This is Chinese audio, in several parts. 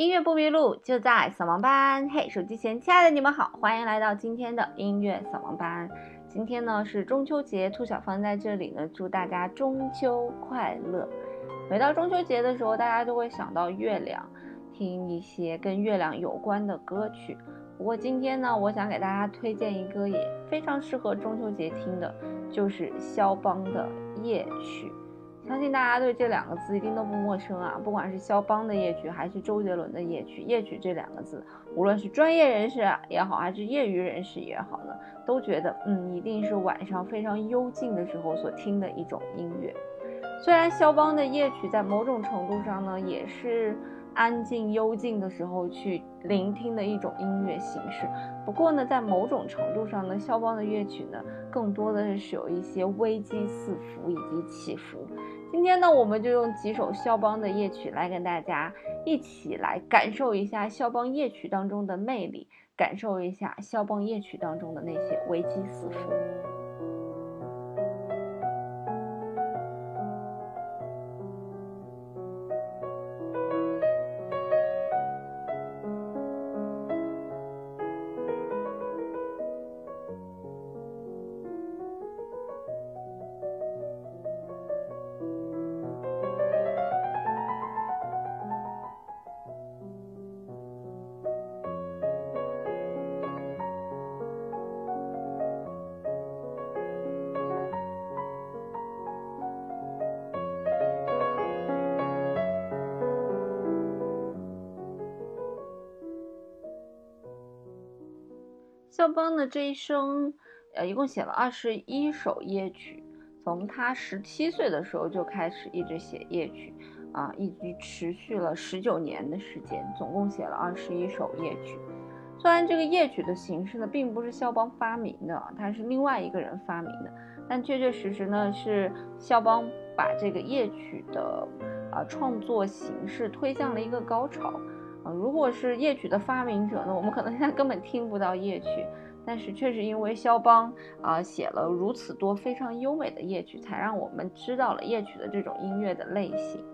音乐不迷路，就在扫盲班。嘿，手机前亲爱的你们好，欢迎来到今天的音乐扫盲班。今天呢是中秋节，兔小芳在这里呢，祝大家中秋快乐。每到中秋节的时候，大家都会想到月亮，听一些跟月亮有关的歌曲。不过今天呢，我想给大家推荐一个也非常适合中秋节听的，就是肖邦的夜曲。相信大家对这两个字一定都不陌生啊！不管是肖邦的夜曲，还是周杰伦的夜曲，夜曲这两个字，无论是专业人士也好，还是业余人士也好呢，都觉得嗯，一定是晚上非常幽静的时候所听的一种音乐。虽然肖邦的夜曲在某种程度上呢，也是。安静幽静的时候去聆听的一种音乐形式。不过呢，在某种程度上呢，肖邦的乐曲呢，更多的是有一些危机四伏以及起伏。今天呢，我们就用几首肖邦的夜曲来跟大家一起来感受一下肖邦夜曲当中的魅力，感受一下肖邦夜曲当中的那些危机四伏。肖邦的这一生，呃，一共写了二十一首夜曲。从他十七岁的时候就开始一直写夜曲，啊，一直持续了十九年的时间，总共写了二十一首夜曲。虽然这个夜曲的形式呢，并不是肖邦发明的，它是另外一个人发明的，但确确实实呢，是肖邦把这个夜曲的啊创作形式推向了一个高潮。如果是夜曲的发明者呢，我们可能现在 根本听不到夜曲，但是确实因为肖邦啊写了如此多非常优美的夜曲，才让我们知道了夜曲的这种音乐的类型。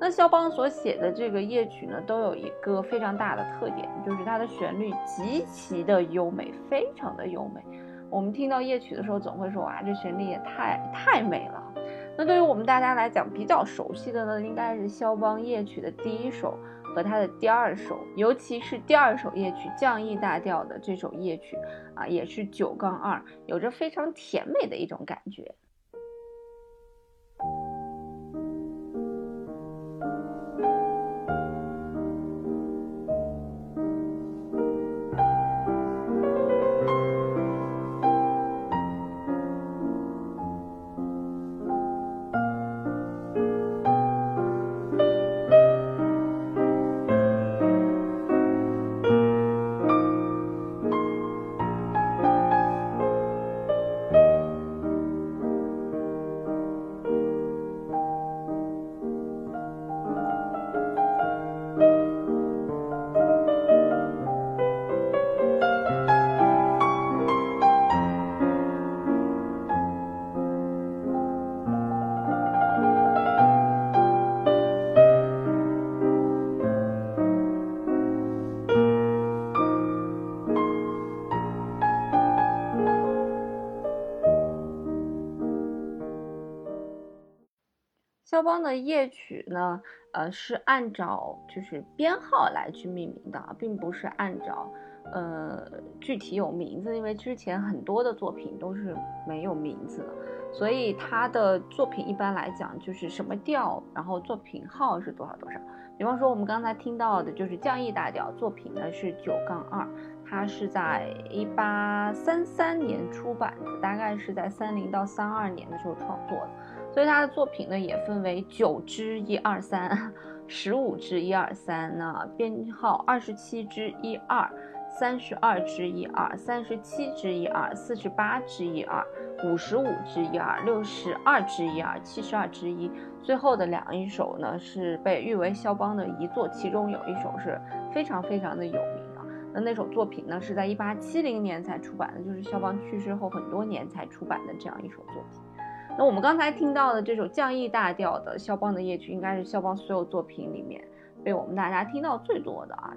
那肖邦所写的这个夜曲呢，都有一个非常大的特点，就是它的旋律极其的优美，非常的优美。我们听到夜曲的时候，总会说哇，这旋律也太太美了。那对于我们大家来讲，比较熟悉的呢，应该是肖邦夜曲的第一首。和他的第二首，尤其是第二首夜曲降 E 大调的这首夜曲啊，也是九杠二，有着非常甜美的一种感觉。肖邦的夜曲呢，呃，是按照就是编号来去命名的，并不是按照呃具体有名字，因为之前很多的作品都是没有名字的，所以他的作品一般来讲就是什么调，然后作品号是多少多少。比方说我们刚才听到的就是降 E 大调，作品呢是九杠二，它是在一八三三年出版的，大概是在三零到三二年的时候创作的。所以他的作品呢也分为九支一二三，十五支一二三，那编号二十七支一二，三十二支一二，三十七支一二，四十八支一二，五十五支一二，六十二支一二，七十二支一。最后的两一首呢是被誉为肖邦的遗作，其中有一首是非常非常的有名的。那那首作品呢是在一八七零年才出版的，就是肖邦去世后很多年才出版的这样一首作品。那我们刚才听到的这首降 E 大调的肖邦的夜曲，应该是肖邦所有作品里面被我们大家听到最多的啊。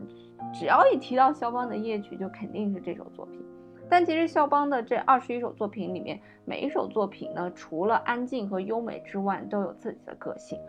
只要一提到肖邦的夜曲，就肯定是这首作品。但其实肖邦的这二十一首作品里面，每一首作品呢，除了安静和优美之外，都有自己的个性。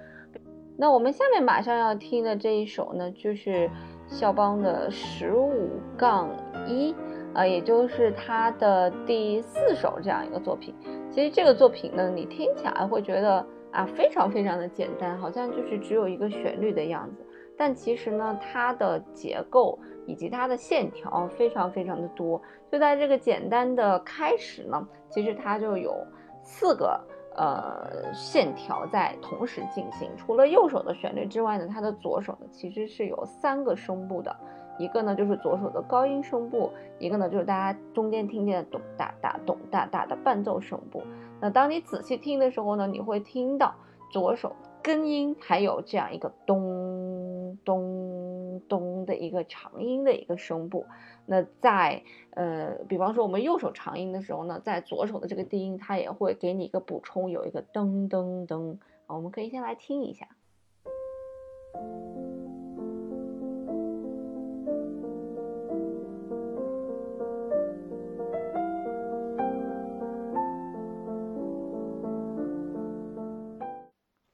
那我们下面马上要听的这一首呢，就是肖邦的十五杠一，呃，也就是他的第四首这样一个作品。其实这个作品呢，你听起来会觉得啊，非常非常的简单，好像就是只有一个旋律的样子。但其实呢，它的结构以及它的线条非常非常的多。就在这个简单的开始呢，其实它就有四个呃线条在同时进行。除了右手的旋律之外呢，它的左手呢其实是有三个声部的。一个呢就是左手的高音声部，一个呢就是大家中间听见的咚哒哒咚哒哒的伴奏声部。那当你仔细听的时候呢，你会听到左手。根音还有这样一个咚咚咚的一个长音的一个声部，那在呃，比方说我们右手长音的时候呢，在左手的这个低音，它也会给你一个补充，有一个噔噔噔。我们可以先来听一下。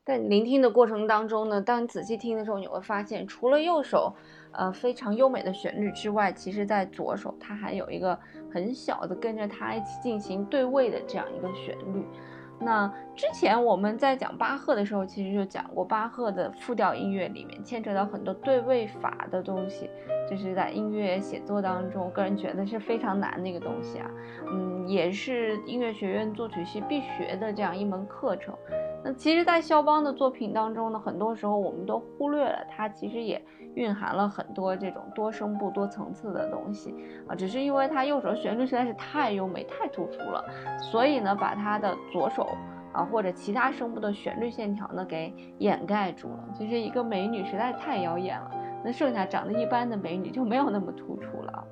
在聆听的过程当中呢，当你仔细听的时候，你会发现，除了右手，呃，非常优美的旋律之外，其实在左手它还有一个很小的跟着它一起进行对位的这样一个旋律。那之前我们在讲巴赫的时候，其实就讲过，巴赫的复调音乐里面牵扯到很多对位法的东西，就是在音乐写作当中，个人觉得是非常难的一个东西啊。嗯，也是音乐学院作曲系必学的这样一门课程。那其实，在肖邦的作品当中呢，很多时候我们都忽略了，它其实也蕴含了很多这种多声部、多层次的东西啊。只是因为他右手旋律实在是太优美、太突出了，所以呢，把他的左手啊或者其他声部的旋律线条呢给掩盖住了。其实一个美女实在太妖艳了，那剩下长得一般的美女就没有那么突出了。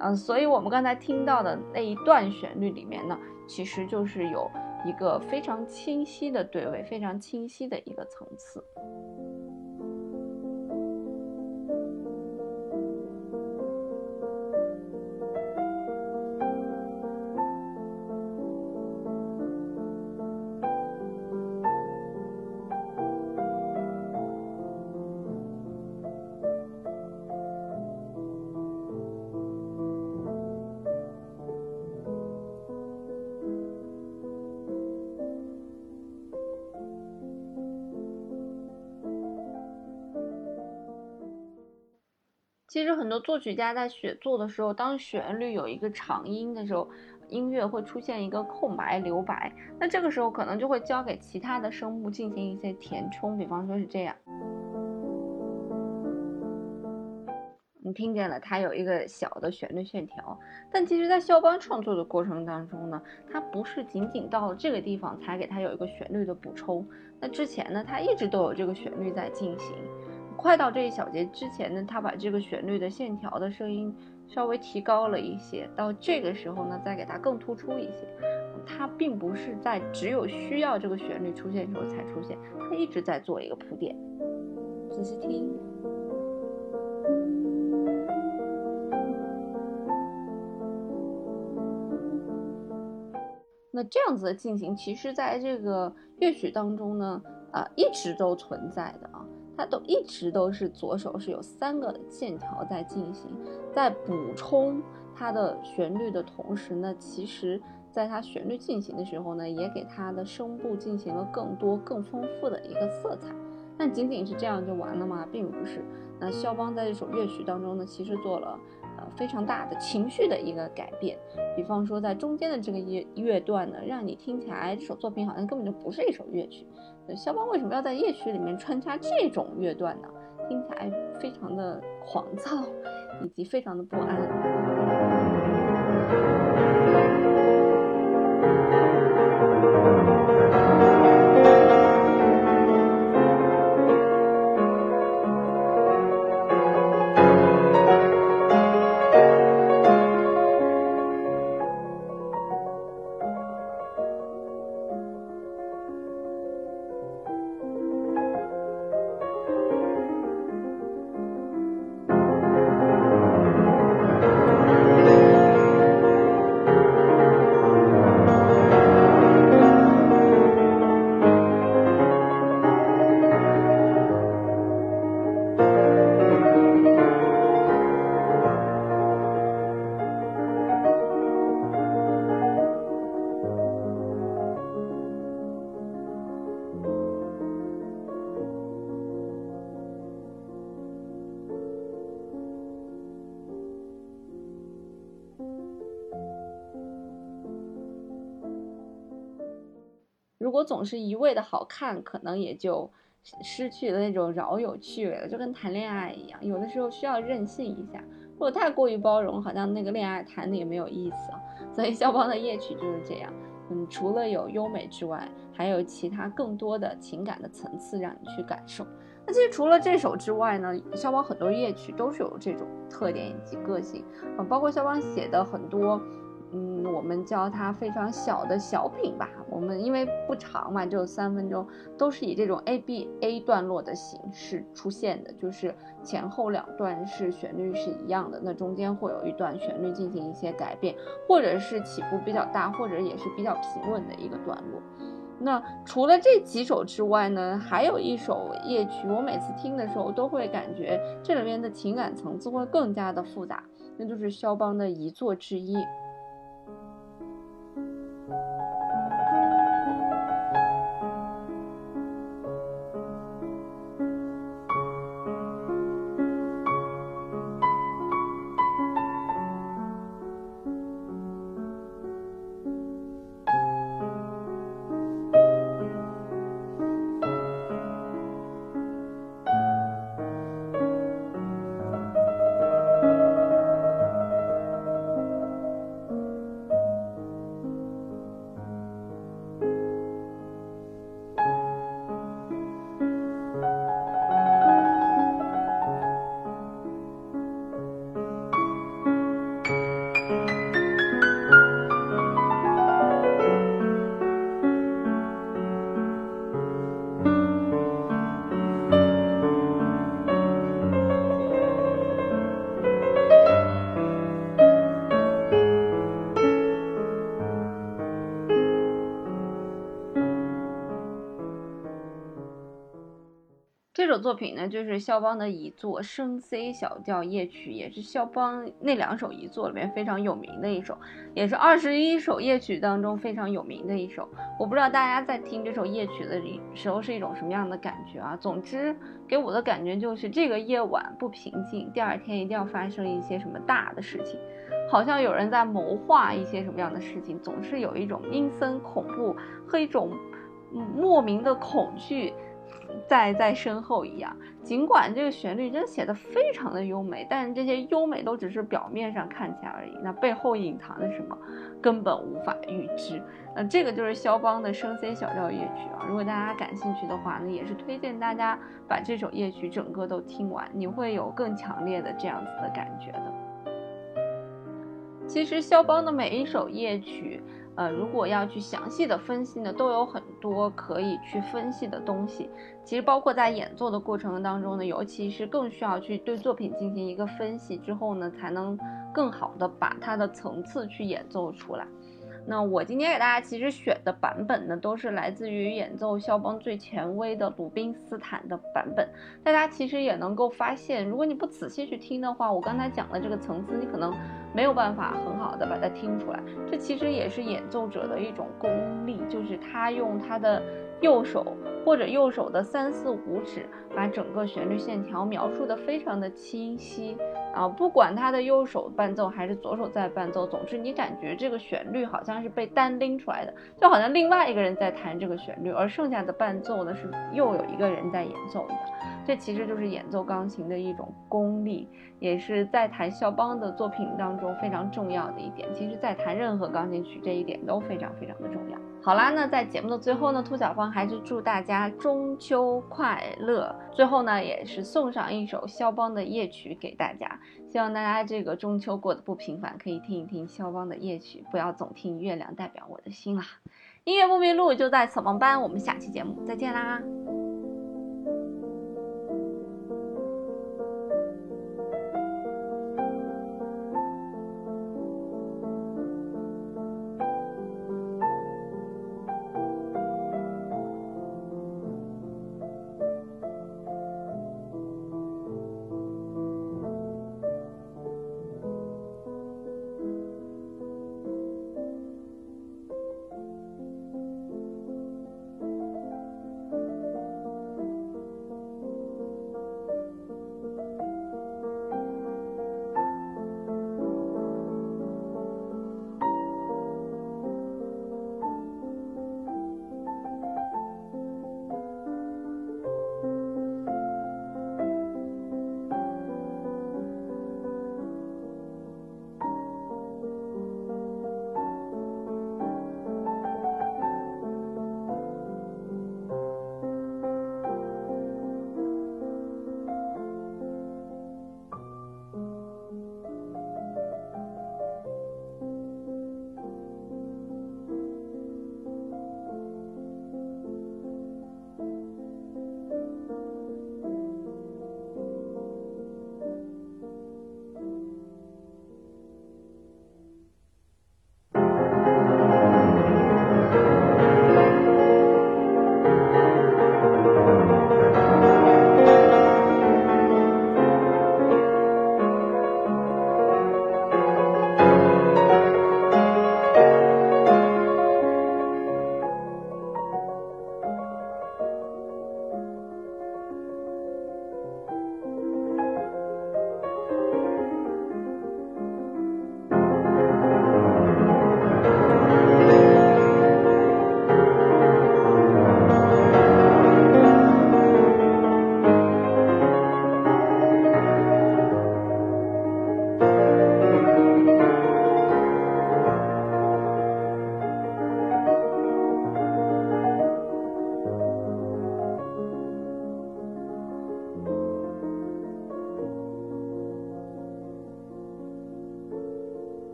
嗯，所以我们刚才听到的那一段旋律里面呢，其实就是有。一个非常清晰的对位，非常清晰的一个层次。其实很多作曲家在写作的时候，当旋律有一个长音的时候，音乐会出现一个空白留白，那这个时候可能就会交给其他的声部进行一些填充，比方说是这样，你听见了，它有一个小的旋律线条，但其实，在肖邦创作的过程当中呢，他不是仅仅到了这个地方才给他有一个旋律的补充，那之前呢，他一直都有这个旋律在进行。快到这一小节之前呢，他把这个旋律的线条的声音稍微提高了一些，到这个时候呢，再给它更突出一些。它并不是在只有需要这个旋律出现的时候才出现，它一直在做一个铺垫。仔细听，那这样子的进行，其实在这个乐曲当中呢，啊，一直都存在的啊。它都一直都是左手是有三个线条在进行，在补充它的旋律的同时呢，其实在它旋律进行的时候呢，也给它的声部进行了更多更丰富的一个色彩。但仅仅是这样就完了吗？并不是。那肖邦在这首乐曲当中呢，其实做了呃非常大的情绪的一个改变。比方说在中间的这个乐乐段呢，让你听起来这首作品好像根本就不是一首乐曲。肖邦为什么要在夜曲里面穿插这种乐段呢？听起来非常的狂躁，以及非常的不安。如果总是一味的好看，可能也就失去了那种饶有趣味了，就跟谈恋爱一样，有的时候需要任性一下。如果太过于包容，好像那个恋爱谈的也没有意思啊。所以肖邦的夜曲就是这样，嗯，除了有优美之外，还有其他更多的情感的层次让你去感受。那其实除了这首之外呢，肖邦很多夜曲都是有这种特点以及个性，啊，包括肖邦写的很多。嗯，我们叫它非常小的小品吧。我们因为不长嘛，只有三分钟，都是以这种 A B A 段落的形式出现的，就是前后两段是旋律是一样的，那中间会有一段旋律进行一些改变，或者是起伏比较大，或者也是比较平稳的一个段落。那除了这几首之外呢，还有一首夜曲，我每次听的时候都会感觉这里面的情感层次会更加的复杂，那就是肖邦的遗作之一。作品呢，就是肖邦的遗作升 C 小调夜曲，也是肖邦那两首遗作里面非常有名的一首，也是二十一首夜曲当中非常有名的一首。我不知道大家在听这首夜曲的时候是一种什么样的感觉啊？总之，给我的感觉就是这个夜晚不平静，第二天一定要发生一些什么大的事情，好像有人在谋划一些什么样的事情，总是有一种阴森恐怖和一种莫名的恐惧。在在身后一样，尽管这个旋律真写的非常的优美，但这些优美都只是表面上看起来而已，那背后隐藏的什么，根本无法预知。那这个就是肖邦的升 C 小调夜曲啊，如果大家感兴趣的话，那也是推荐大家把这首夜曲整个都听完，你会有更强烈的这样子的感觉的。其实肖邦的每一首夜曲。呃，如果要去详细的分析呢，都有很多可以去分析的东西。其实包括在演奏的过程当中呢，尤其是更需要去对作品进行一个分析之后呢，才能更好的把它的层次去演奏出来。那我今天给大家其实选的版本呢，都是来自于演奏肖邦最权威的鲁宾斯坦的版本。大家其实也能够发现，如果你不仔细去听的话，我刚才讲的这个层次，你可能没有办法很好的把它听出来。这其实也是演奏者的一种功力，就是他用他的右手或者右手的三四五指，把整个旋律线条描述的非常的清晰。啊，不管他的右手伴奏还是左手在伴奏，总之你感觉这个旋律好像是被单拎出来的，就好像另外一个人在弹这个旋律，而剩下的伴奏呢是又有一个人在演奏一样。这其实就是演奏钢琴的一种功力，也是在弹肖邦的作品当中非常重要的一点。其实，在弹任何钢琴曲，这一点都非常非常的重要。好啦，那在节目的最后呢，兔小芳还是祝大家中秋快乐。最后呢，也是送上一首肖邦的夜曲给大家，希望大家这个中秋过得不平凡，可以听一听肖邦的夜曲，不要总听《月亮代表我的心》啦。音乐不迷路就在扫盲班，我们下期节目再见啦。